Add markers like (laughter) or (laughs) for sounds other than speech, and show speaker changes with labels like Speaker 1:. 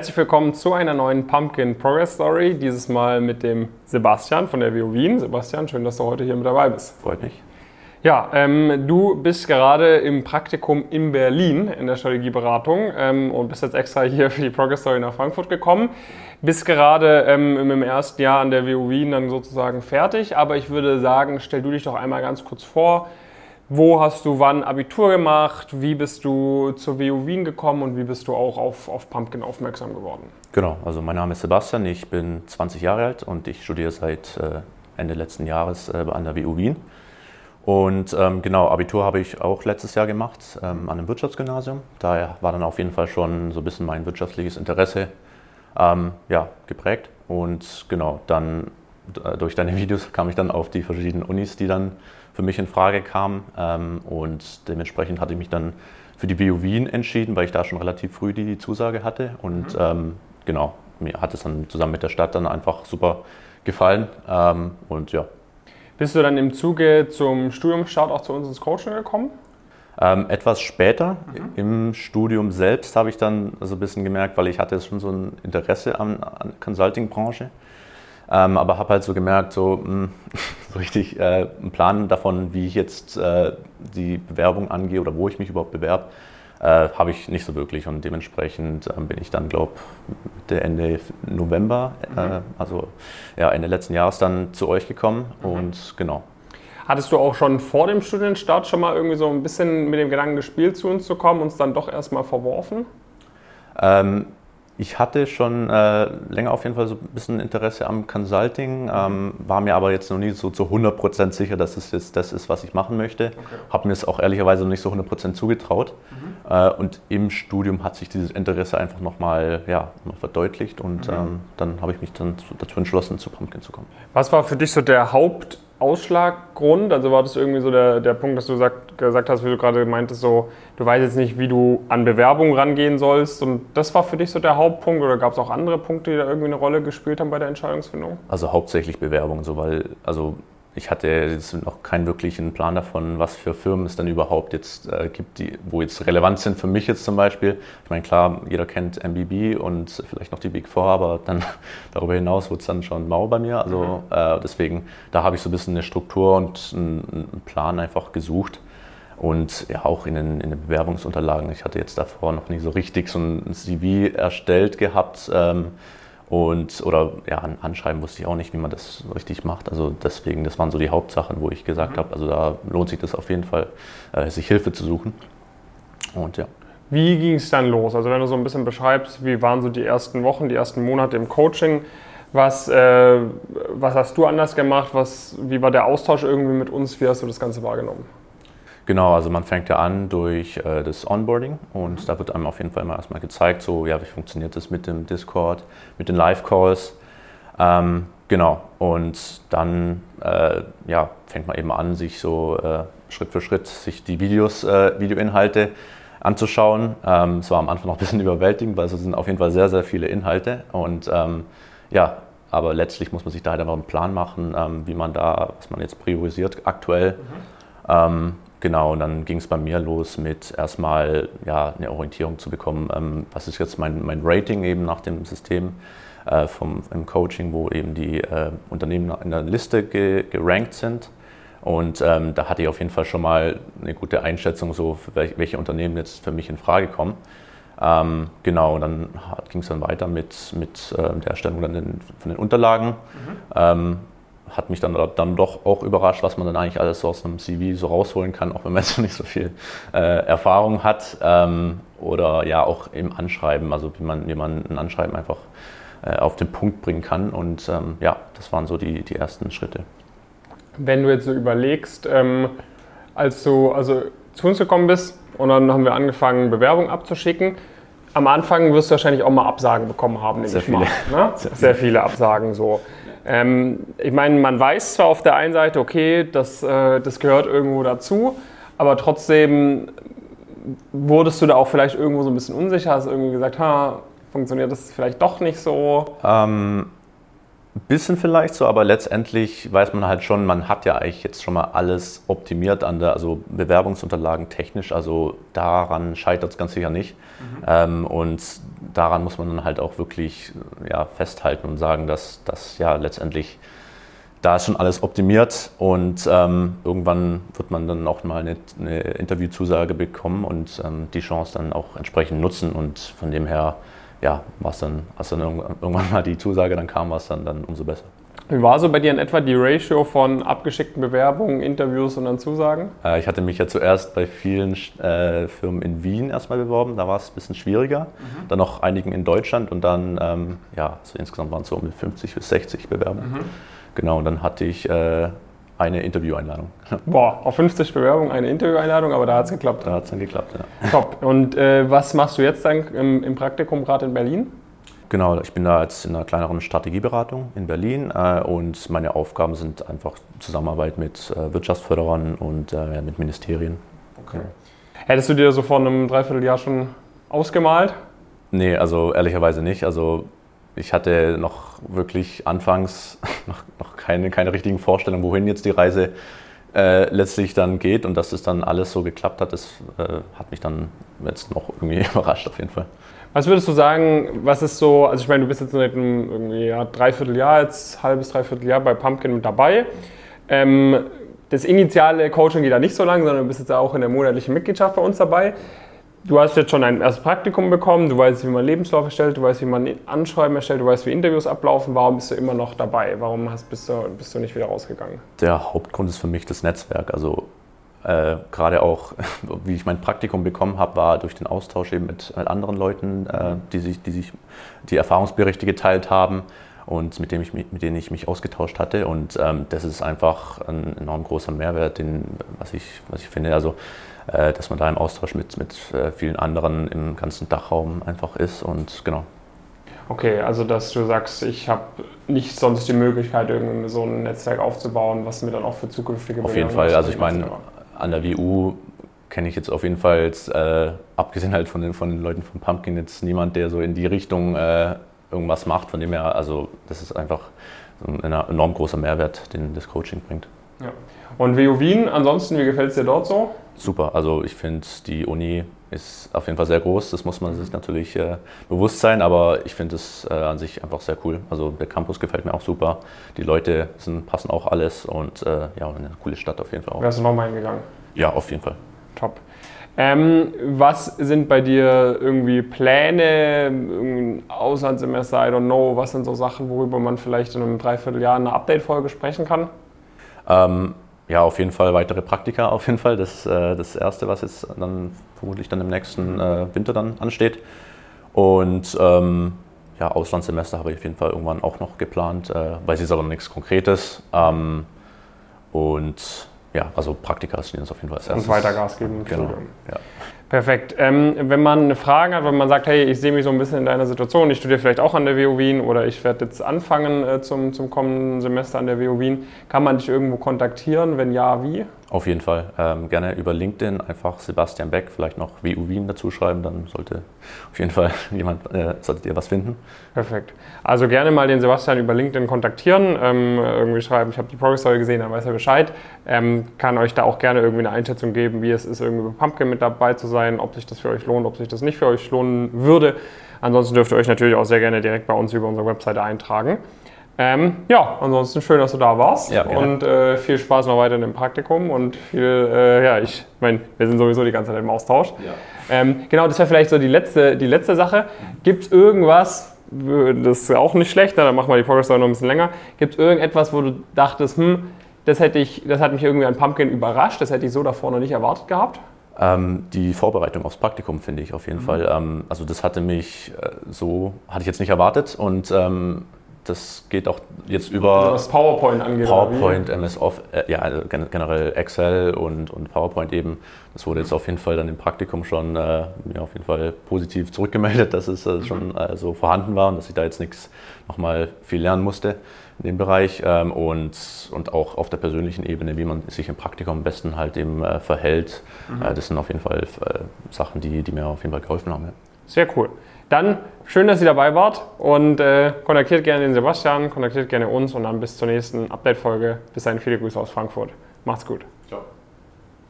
Speaker 1: Herzlich willkommen zu einer neuen Pumpkin Progress Story. Dieses Mal mit dem Sebastian von der WU Wien. Sebastian, schön, dass du heute hier mit dabei bist.
Speaker 2: Freut mich.
Speaker 1: Ja, ähm, du bist gerade im Praktikum in Berlin in der Strategieberatung ähm, und bist jetzt extra hier für die Progress Story nach Frankfurt gekommen. Bist gerade ähm, im ersten Jahr an der WU Wien dann sozusagen fertig, aber ich würde sagen, stell du dich doch einmal ganz kurz vor. Wo hast du wann Abitur gemacht? Wie bist du zur WU Wien gekommen und wie bist du auch auf, auf Pumpkin aufmerksam geworden?
Speaker 2: Genau, also mein Name ist Sebastian, ich bin 20 Jahre alt und ich studiere seit äh, Ende letzten Jahres äh, an der WU Wien. Und ähm, genau, Abitur habe ich auch letztes Jahr gemacht ähm, an einem Wirtschaftsgymnasium. Daher war dann auf jeden Fall schon so ein bisschen mein wirtschaftliches Interesse ähm, ja, geprägt. Und genau, dann durch deine (laughs) Videos kam ich dann auf die verschiedenen Unis, die dann für mich in Frage kam. Ähm, und dementsprechend hatte ich mich dann für die WU Wien entschieden, weil ich da schon relativ früh die Zusage hatte. Und mhm. ähm, genau, mir hat es dann zusammen mit der Stadt dann einfach super gefallen. Ähm, und ja.
Speaker 1: Bist du dann im Zuge zum Studiumstart auch zu uns ins Coaching gekommen?
Speaker 2: Ähm, etwas später mhm. im Studium selbst habe ich dann so ein bisschen gemerkt, weil ich hatte schon so ein Interesse an, an Consulting-Branche. Ähm, aber habe halt so gemerkt, so, mh, hm, (laughs) so richtig äh, einen Plan davon, wie ich jetzt äh, die Bewerbung angehe oder wo ich mich überhaupt bewerbe, äh, habe ich nicht so wirklich. Und dementsprechend ähm, bin ich dann, glaube ich, Ende November, äh, mhm. also ja, Ende letzten Jahres dann zu euch gekommen. Mhm. Und genau.
Speaker 1: Hattest du auch schon vor dem Studienstart schon mal irgendwie so ein bisschen mit dem Gedanken gespielt, zu uns zu kommen, uns dann doch erstmal verworfen?
Speaker 2: Ähm, ich hatte schon äh, länger auf jeden Fall so ein bisschen Interesse am Consulting, ähm, war mir aber jetzt noch nie so zu 100% sicher, dass es jetzt das ist, was ich machen möchte. Okay. Habe mir es auch ehrlicherweise noch nicht so 100% zugetraut. Mhm. Äh, und im Studium hat sich dieses Interesse einfach nochmal ja, verdeutlicht und mhm. ähm, dann habe ich mich dann dazu entschlossen, zu Pumpkin zu kommen.
Speaker 1: Was war für dich so der Haupt- Ausschlaggrund? Also war das irgendwie so der, der Punkt, dass du sagt, gesagt hast, wie du gerade meintest, so, du weißt jetzt nicht, wie du an Bewerbungen rangehen sollst und das war für dich so der Hauptpunkt oder gab es auch andere Punkte, die da irgendwie eine Rolle gespielt haben bei der Entscheidungsfindung?
Speaker 2: Also hauptsächlich Bewerbungen, so, weil, also ich hatte jetzt noch keinen wirklichen Plan davon, was für Firmen es dann überhaupt jetzt äh, gibt, die, wo jetzt relevant sind für mich jetzt zum Beispiel. Ich meine, klar, jeder kennt MBB und vielleicht noch die Big Four, aber dann (laughs) darüber hinaus wird es dann schon mau bei mir. Also mhm. äh, deswegen, da habe ich so ein bisschen eine Struktur und einen, einen Plan einfach gesucht. Und ja, auch in den, in den, Bewerbungsunterlagen. Ich hatte jetzt davor noch nie so richtig so ein CV erstellt gehabt. Ähm, und, oder ja, ein Anschreiben wusste ich auch nicht, wie man das richtig macht. Also deswegen, das waren so die Hauptsachen, wo ich gesagt mhm. habe, also da lohnt sich das auf jeden Fall, äh, sich Hilfe zu suchen.
Speaker 1: Und ja. Wie ging es dann los? Also wenn du so ein bisschen beschreibst, wie waren so die ersten Wochen, die ersten Monate im Coaching? Was, äh, was hast du anders gemacht? Was, wie war der Austausch irgendwie mit uns? Wie hast du das Ganze wahrgenommen?
Speaker 2: Genau, also man fängt ja an durch äh, das Onboarding und da wird einem auf jeden Fall immer erstmal gezeigt, so ja, wie funktioniert das mit dem Discord, mit den Live-Calls. Ähm, genau, und dann äh, ja, fängt man eben an, sich so äh, Schritt für Schritt sich die Videos, äh, Videoinhalte anzuschauen. Ähm, es war am Anfang noch ein bisschen (laughs) überwältigend, weil es sind auf jeden Fall sehr, sehr viele Inhalte und ähm, ja, aber letztlich muss man sich da halt einfach einen Plan machen, ähm, wie man da, was man jetzt priorisiert aktuell. Mhm. Ähm, Genau, und dann ging es bei mir los mit erstmal ja, eine Orientierung zu bekommen, ähm, was ist jetzt mein, mein Rating eben nach dem System äh, vom, im Coaching, wo eben die äh, Unternehmen in der Liste ge, gerankt sind. Und ähm, da hatte ich auf jeden Fall schon mal eine gute Einschätzung, so welche, welche Unternehmen jetzt für mich in Frage kommen. Ähm, genau, und dann ging es dann weiter mit, mit äh, der Erstellung dann den, von den Unterlagen. Mhm. Hat mich dann, dann doch auch überrascht, was man dann eigentlich alles so aus einem CV so rausholen kann, auch wenn man (laughs) jetzt nicht so viel äh, Erfahrung hat. Ähm, oder ja, auch im Anschreiben, also wie man, wie man ein Anschreiben einfach äh, auf den Punkt bringen kann. Und ähm, ja, das waren so die, die ersten Schritte.
Speaker 1: Wenn du jetzt so überlegst, ähm, als du also zu uns gekommen bist und dann haben wir angefangen, Bewerbungen abzuschicken, am Anfang wirst du wahrscheinlich auch mal Absagen bekommen haben,
Speaker 2: Sehr viele. Mal,
Speaker 1: ne? Sehr, Sehr viele Absagen so. Ähm, ich meine, man weiß zwar auf der einen Seite, okay, das, äh, das gehört irgendwo dazu, aber trotzdem wurdest du da auch vielleicht irgendwo so ein bisschen unsicher, hast irgendwie gesagt, ha, funktioniert das vielleicht doch nicht so?
Speaker 2: Ähm, bisschen vielleicht so, aber letztendlich weiß man halt schon, man hat ja eigentlich jetzt schon mal alles optimiert an der, also Bewerbungsunterlagen technisch, also daran scheitert es ganz sicher nicht. Mhm. Ähm, und daran muss man dann halt auch wirklich ja, festhalten und sagen, dass das ja letztendlich da ist schon alles optimiert und ähm, irgendwann wird man dann auch mal eine, eine Interviewzusage bekommen und ähm, die Chance dann auch entsprechend nutzen und von dem her ja, was dann, als dann irgendwann mal die Zusage dann kam, war es dann, dann umso besser.
Speaker 1: Wie war so bei dir in etwa die Ratio von abgeschickten Bewerbungen, Interviews und dann Zusagen?
Speaker 2: Äh, ich hatte mich ja zuerst bei vielen äh, Firmen in Wien erstmal beworben, da war es ein bisschen schwieriger. Mhm. Dann noch einigen in Deutschland und dann, ähm, ja, so insgesamt waren es so um 50 bis 60 Bewerbungen. Mhm. Genau, und dann hatte ich äh, eine Intervieweinladung. (laughs)
Speaker 1: Boah, auf 50 Bewerbungen eine Intervieweinladung, aber da hat es geklappt.
Speaker 2: Da hat es dann geklappt, ja.
Speaker 1: Top. Und äh, was machst du jetzt dann im, im Praktikum gerade in Berlin?
Speaker 2: Genau, ich bin da jetzt in einer kleineren Strategieberatung in Berlin äh, und meine Aufgaben sind einfach Zusammenarbeit mit äh, Wirtschaftsförderern und äh, mit Ministerien.
Speaker 1: Okay. Hättest du dir so vor einem Dreivierteljahr schon ausgemalt?
Speaker 2: Nee, also ehrlicherweise nicht. Also ich hatte noch wirklich anfangs (laughs) noch, noch keine, keine richtigen Vorstellungen, wohin jetzt die Reise äh, letztlich dann geht und dass es dann alles so geklappt hat, das äh, hat mich dann jetzt noch irgendwie (laughs) überrascht auf jeden Fall.
Speaker 1: Was würdest du sagen, was ist so, also ich meine, du bist jetzt seit einem ja, Dreivierteljahr, jetzt halbes, Dreivierteljahr bei Pumpkin mit dabei. Ähm, das initiale Coaching geht da nicht so lang, sondern du bist jetzt auch in der monatlichen Mitgliedschaft bei uns dabei. Du hast jetzt schon ein erstes Praktikum bekommen, du weißt, wie man Lebenslauf erstellt, du weißt, wie man Anschreiben erstellt, du weißt, wie Interviews ablaufen. Warum bist du immer noch dabei? Warum hast, bist, du, bist du nicht wieder rausgegangen?
Speaker 2: Der Hauptgrund ist für mich das Netzwerk. Also äh, gerade auch, (laughs) wie ich mein Praktikum bekommen habe, war durch den Austausch eben mit, mit anderen Leuten, äh, die, sich, die sich die Erfahrungsberichte geteilt haben und mit, dem ich, mit denen ich mich ausgetauscht hatte. Und ähm, das ist einfach ein enorm großer Mehrwert, den, was, ich, was ich finde. Also äh, dass man da im Austausch mit, mit äh, vielen anderen im ganzen Dachraum einfach ist und genau.
Speaker 1: Okay, also dass du sagst, ich habe nicht sonst die Möglichkeit, irgendwie so ein Netzwerk aufzubauen, was mir dann auch für zukünftige
Speaker 2: Auf jeden Fall, also ich meine, an der WU kenne ich jetzt auf jeden Fall, jetzt, äh, abgesehen halt von den, von den Leuten von Pumpkin, jetzt niemand, der so in die Richtung äh, irgendwas macht, von dem her, also das ist einfach ein enorm großer Mehrwert, den das Coaching bringt.
Speaker 1: Ja. Und WU Wien, ansonsten, wie gefällt es dir dort so?
Speaker 2: super. Also ich finde, die Uni ist auf jeden Fall sehr groß. Das muss man sich natürlich äh, bewusst sein, aber ich finde es äh, an sich einfach sehr cool. Also der Campus gefällt mir auch super. Die Leute sind, passen auch alles und äh, ja, eine coole Stadt auf jeden Fall auch.
Speaker 1: Wärst du nochmal hingegangen?
Speaker 2: Ja, auf jeden Fall.
Speaker 1: Top. Ähm, was sind bei dir irgendwie Pläne, ein Auslandssemester, I don't know, was sind so Sachen, worüber man vielleicht in einem Dreivierteljahr in einer Update-Folge sprechen kann?
Speaker 2: Ähm, ja, auf jeden Fall weitere Praktika, auf jeden Fall. Das ist äh, das Erste, was jetzt dann vermutlich dann im nächsten äh, Winter dann ansteht. Und ähm, ja, Auslandssemester habe ich auf jeden Fall irgendwann auch noch geplant, äh, weiß jetzt aber noch nichts Konkretes. Ähm, und ja, also Praktika stehen jetzt auf jeden Fall als
Speaker 1: erstes. Und weiter Gas geben genau. Ja. Perfekt. Ähm, wenn man Fragen hat, wenn man sagt, hey, ich sehe mich so ein bisschen in deiner Situation, ich studiere vielleicht auch an der WU Wien oder ich werde jetzt anfangen äh, zum, zum kommenden Semester an der WU Wien, kann man dich irgendwo kontaktieren? Wenn ja, wie?
Speaker 2: Auf jeden Fall. Ähm, gerne über LinkedIn einfach Sebastian Beck, vielleicht noch WU Wien dazu schreiben, dann sollte auf jeden Fall (laughs) jemand, äh, solltet ihr was finden.
Speaker 1: Perfekt. Also gerne mal den Sebastian über LinkedIn kontaktieren, ähm, irgendwie schreiben, ich habe die Progress Story gesehen, dann weiß er Bescheid. Ähm, kann euch da auch gerne irgendwie eine Einschätzung geben, wie es ist, irgendwie bei Pumpkin mit dabei zu sein, ob sich das für euch lohnt, ob sich das nicht für euch lohnen würde. Ansonsten dürft ihr euch natürlich auch sehr gerne direkt bei uns über unsere Webseite eintragen. Ähm, ja, ansonsten schön, dass du da warst ja, und äh, viel Spaß noch weiter im Praktikum und viel, äh, ja, ich meine, wir sind sowieso die ganze Zeit im Austausch. Ja. Ähm, genau, das wäre vielleicht so die letzte, die letzte Sache. Gibt es irgendwas, das ist auch nicht schlecht, dann machen wir die Progress noch ein bisschen länger. Gibt es irgendetwas, wo du dachtest, hm, das, hätte ich, das hat mich irgendwie an Pumpkin überrascht, das hätte ich so davor noch nicht erwartet gehabt?
Speaker 2: Ähm, die Vorbereitung aufs Praktikum finde ich auf jeden mhm. Fall. Ähm, also das hatte mich äh, so, hatte ich jetzt nicht erwartet und ähm, das geht auch jetzt über
Speaker 1: also was PowerPoint angeht.
Speaker 2: PowerPoint, MS Office, äh, ja, also generell Excel und, und PowerPoint eben. Das wurde jetzt auf jeden Fall dann im Praktikum schon äh, mir auf jeden Fall positiv zurückgemeldet, dass es äh, schon äh, so vorhanden war und dass ich da jetzt nichts nochmal viel lernen musste in dem Bereich ähm, und, und auch auf der persönlichen Ebene, wie man sich im Praktikum am besten halt eben äh, verhält. Mhm. Äh, das sind auf jeden Fall Sachen, die, die mir auf jeden Fall geholfen haben. Ja.
Speaker 1: Sehr cool. Dann schön, dass ihr dabei wart und äh, kontaktiert gerne den Sebastian, kontaktiert gerne uns und dann bis zur nächsten Update-Folge. Bis dahin viele Grüße aus Frankfurt. Macht's gut.